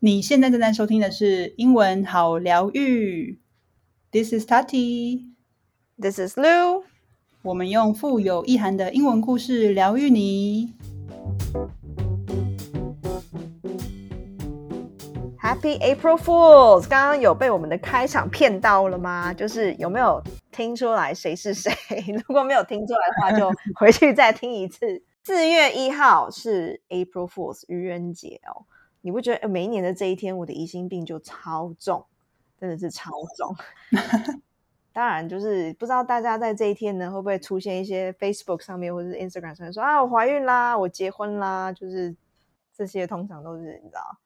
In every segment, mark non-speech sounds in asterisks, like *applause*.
你现在正在收听的是英文好疗愈。This is Tati. This is Lou. 我们用富有意涵的英文故事疗愈你。Happy April Fools！刚刚有被我们的开场骗到了吗？就是有没有听出来谁是谁？*laughs* 如果没有听出来的话，就回去再听一次。四月一号是 April Fools 愚人节哦。你不觉得每一年的这一天，我的疑心病就超重，真的是超重。*laughs* 当然，就是不知道大家在这一天呢，会不会出现一些 Facebook 上面或者是 Instagram 上面说啊，我怀孕啦，我结婚啦，就是这些通常都是你知道，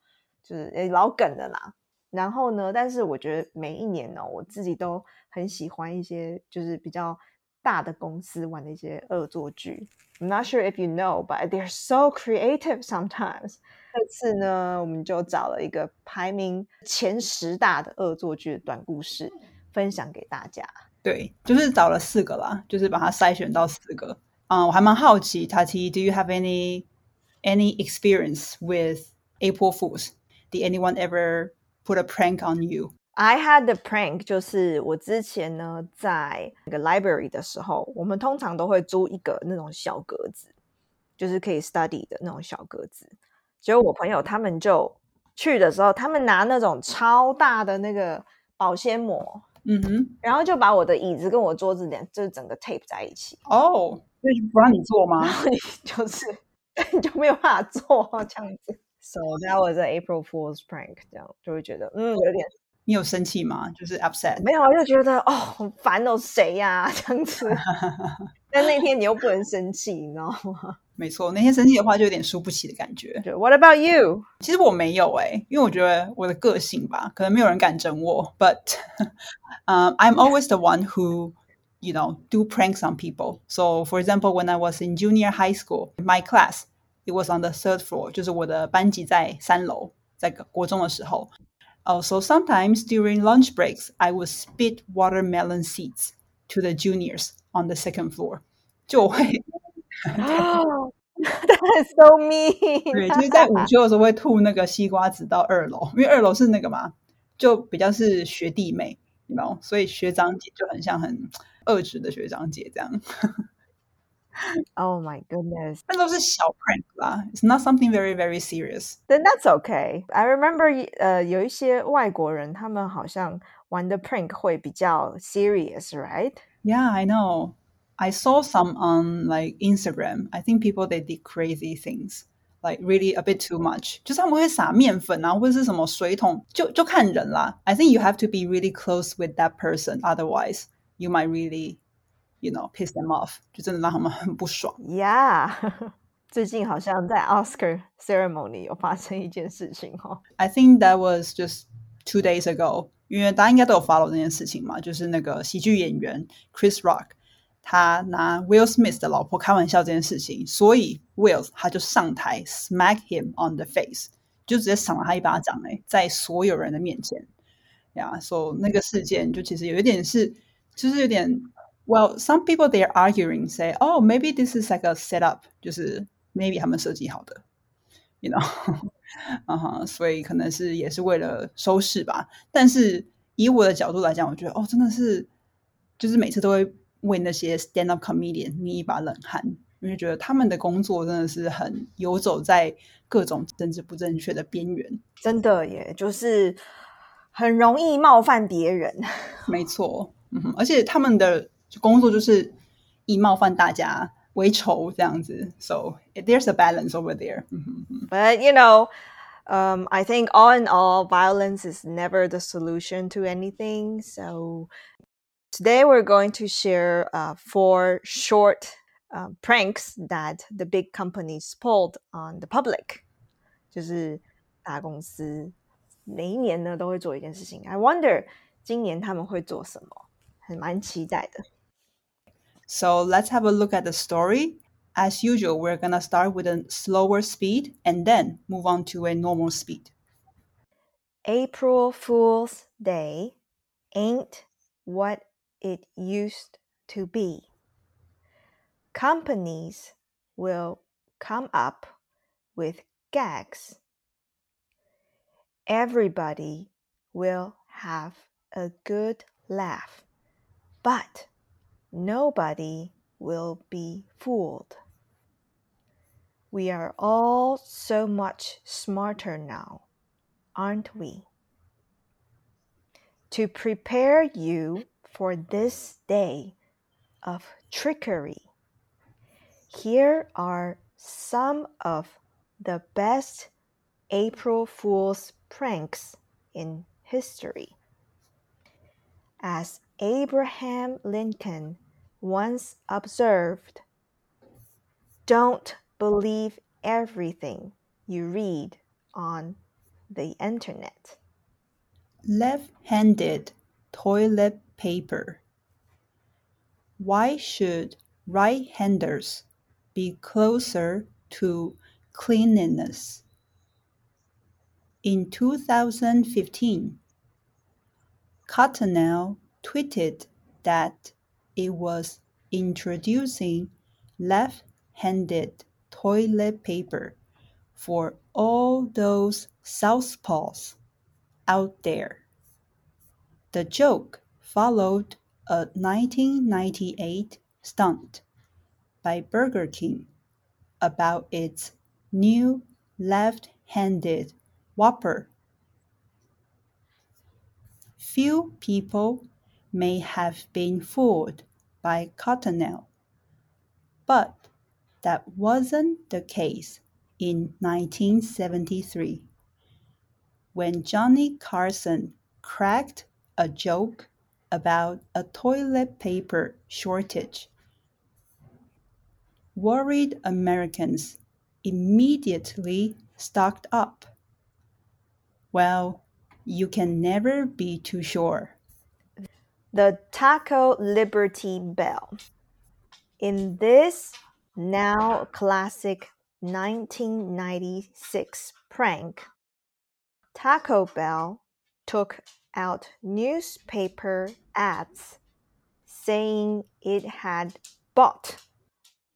就是老梗的啦。然后呢，但是我觉得每一年呢，我自己都很喜欢一些就是比较大的公司玩的一些恶作剧。I'm not sure if you know, but they're so creative sometimes. 这次呢，我们就找了一个排名前十大的恶作剧的短故事，分享给大家。对，就是找了四个啦，就是把它筛选到四个。嗯，我还蛮好奇，Tati，Do you have any any experience with April Fools? Did anyone ever put a prank on you? I had the prank，就是我之前呢在那个 library 的时候，我们通常都会租一个那种小格子，就是可以 study 的那种小格子。结果我朋友他们就去的时候，他们拿那种超大的那个保鲜膜，嗯哼，然后就把我的椅子跟我桌子连就是整个 tape 在一起。哦，所以不让你坐吗？*laughs* 然后你就是 *laughs* 你就没有办法坐这样子。So that was an April Fool's prank，这样就会觉得嗯有点。你有生气吗？就是 upset？没有，就觉得哦很烦哦，谁呀这样子。*laughs* 但那天你又不能生气，你知道吗？没错，那天生气的话就有点输不起的感觉。就 What about *laughs* you？其实我没有哎、因为我觉得我的个性吧，可能没有人敢整我。But um, I'm *laughs* always the one who you know do pranks on people. So for example, when I was in junior high school, my class it was on the third floor，就是我的班级在三楼，在国中的时候。Also, sometimes during lunch breaks, I would spit watermelon seeds To the juniors on the second floor. 就会 *laughs* 哦，That's so mean。对，就是在午休的时候会吐那个西瓜子到二楼，因为二楼是那个嘛，就比较是学弟妹，你知道，所以学长姐就很像很 *tsk* 恶质的学长姐这样。Oh my goodness. 那都是小 prank 啦，It's not something very very serious. Then that's okay. I remember 呃有一些外国人他们好像玩的 prank 会比较 serious, right? Yeah, I know. I saw some on like Instagram. I think people they did crazy things. Like really a bit too much，就是他们会撒面粉啊，或者是什么水桶，就就看人啦。I think you have to be really close with that person, otherwise you might really, you know, piss them off，就真的让他们很不爽。 Yeah. 最近好像在 Oscar *laughs* ceremony 有发生一件事情哦。 I think that was just two days ago，因为大家应该都有 follow 这件事情嘛，就是那个喜剧演员 Chris Rock，他拿 Will Smith 的老婆开玩笑这件事情，所以 Will 他就上台 smack him on the face，就直接赏了他一巴掌、欸，哎，在所有人的面前，呀，所以那个事件就其实有一点是，就是有点 ，Well, some people they are arguing say, oh, maybe this is like a setup，就是 maybe 他们设计好的，you know。*laughs* 啊哈，所以可能是也是为了收视吧。但是以我的角度来讲，我觉得哦，真的是，就是每次都会为那些 stand up comedian 捏一把冷汗，因为觉得他们的工作真的是很游走在各种政治不正确的边缘。真的耶，就是很容易冒犯别人。没错，而且他们的工作就是以冒犯大家为仇这样子，so there's a balance over there 嗯哼哼。 But you know, um, I think all in all, violence is never the solution to anything. So today we're going to share uh, four short uh, pranks that the big companies pulled on the public. 就是大公司每一年呢都会做一件事情。I wonder 今年他们会做什么，还蛮期待的。 so let's have a look at the story. As usual, we're gonna start with a slower speed and then move on to a normal speed. April Fool's Day ain't what it used to be. Companies will come up with gags. everybody will have a good laugh, but nobody will be fooled. We are all so much smarter now, aren't we? To prepare you for this day of trickery, here are some of the best April Fool's pranks in history. As Abraham Lincoln once observed, don't believe everything you read on the internet. Left handed toilet paper. Why should right handers be closer to cleanliness? In 2015, Cottonelle tweeted that it was introducing left handed toilet paper for all those southpaws out there. The joke followed a 1998 stunt by Burger King about its new left handed Whopper. Few people may have been fooled by Cottonelle, but that wasn't the case in 1973 when Johnny Carson cracked a joke about a toilet paper shortage. Worried Americans immediately stocked up. Well, you can never be too sure. The Taco Liberty Bell. In this now classic 1996 prank, Taco Bell took out newspaper ads saying it had bought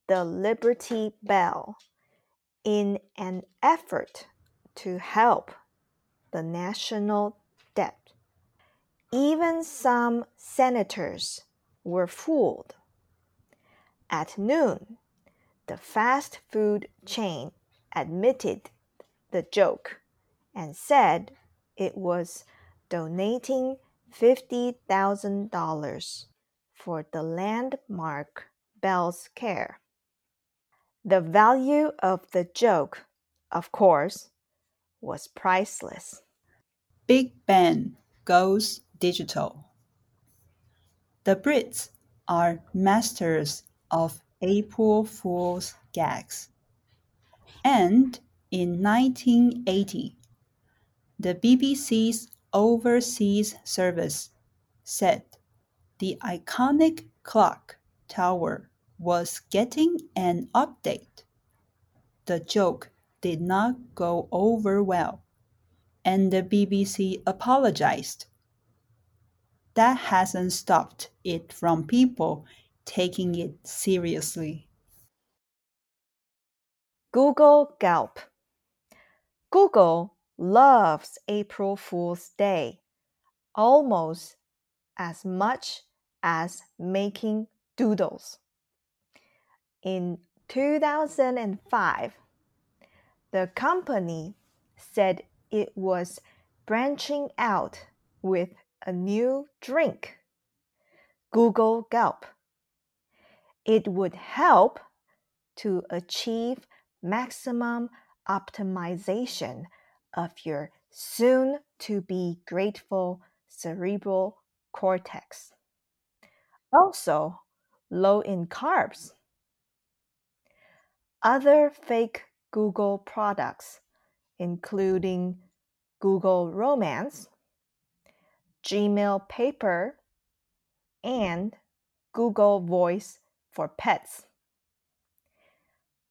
the Liberty Bell in an effort to help the national. Even some senators were fooled. At noon, the fast food chain admitted the joke and said it was donating $50,000 for the landmark Bell's Care. The value of the joke, of course, was priceless. Big Ben goes digital. The Brits are masters of April Fool's gags. And in 1980, the BBC's overseas service said the iconic clock tower was getting an update. The joke did not go over well, and the BBC apologized. That hasn't stopped it from people taking it seriously. Google Gulp. Google loves April Fool's Day almost as much as making doodles. In 2005, the company said it was branching out with a new drink, Google Gulp. It would help to achieve maximum optimization of your soon to be grateful cerebral cortex. Also, low in carbs. Other fake Google products, including Google Romance, Gmail Paper, and Google Voice for Pets,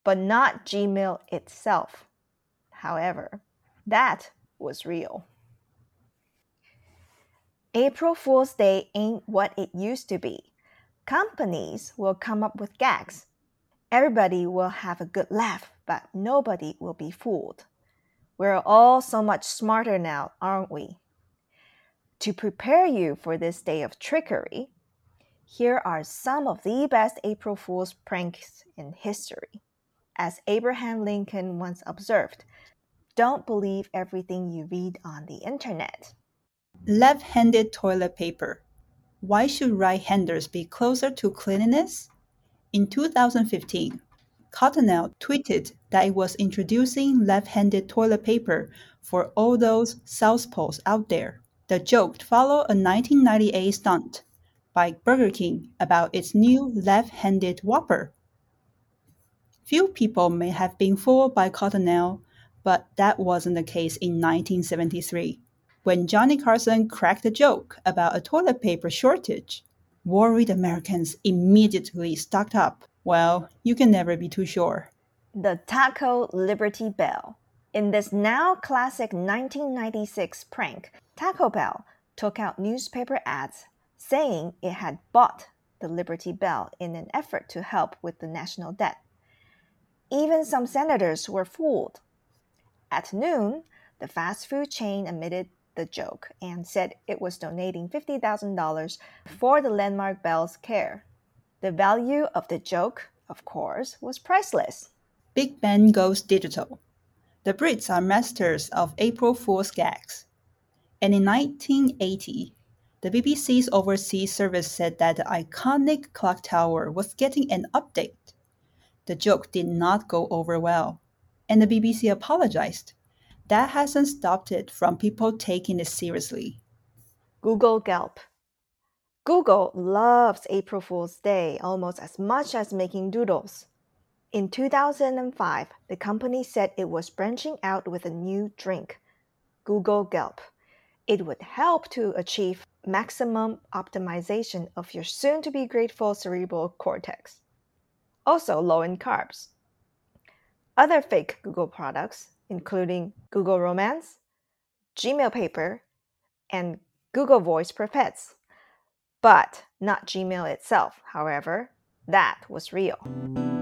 but not Gmail itself, however. That was real. April Fool's Day ain't what it used to be. Companies will come up with gags. Everybody will have a good laugh, but nobody will be fooled. We're all so much smarter now, aren't we? To prepare you for this day of trickery, here are some of the best April Fool's pranks in history. As Abraham Lincoln once observed, don't believe everything you read on the internet. Left handed toilet paper. Why should right handers be closer to cleanliness? In 2015, Cottonelle tweeted that it was introducing left handed toilet paper for all those southpaws out there. The joke followed a 1998 stunt by Burger King about its new left handed Whopper. Few people may have been fooled by Cottonelle, but that wasn't the case in 1973 when Johnny Carson cracked a joke about a toilet paper shortage. Worried Americans immediately stocked up. Well, you can never be too sure. The Taco Liberty Bell. In this now classic 1996 prank, Taco Bell took out newspaper ads saying it had bought the Liberty Bell in an effort to help with the national debt. Even some senators were fooled. At noon, the fast food chain admitted the joke and said it was donating $50,000 for the Landmark Bell's care. The value of the joke, of course, was priceless. Big Ben goes digital. The Brits are masters of April Fool's gags. And in 1980, the BBC's overseas service said that the iconic clock tower was getting an update. The joke did not go over well, and the BBC apologized. That hasn't stopped it from people taking it seriously. Google Gulp. Google loves April Fool's Day almost as much as making doodles. In 2005, the company said it was branching out with a new drink, Google Gulp. It would help to achieve maximum optimization of your soon to be grateful cerebral cortex. Also, low in carbs. Other fake Google products, including Google Romance, Gmail Paper, and Google Voice for Pets. But not Gmail itself, however, that was real.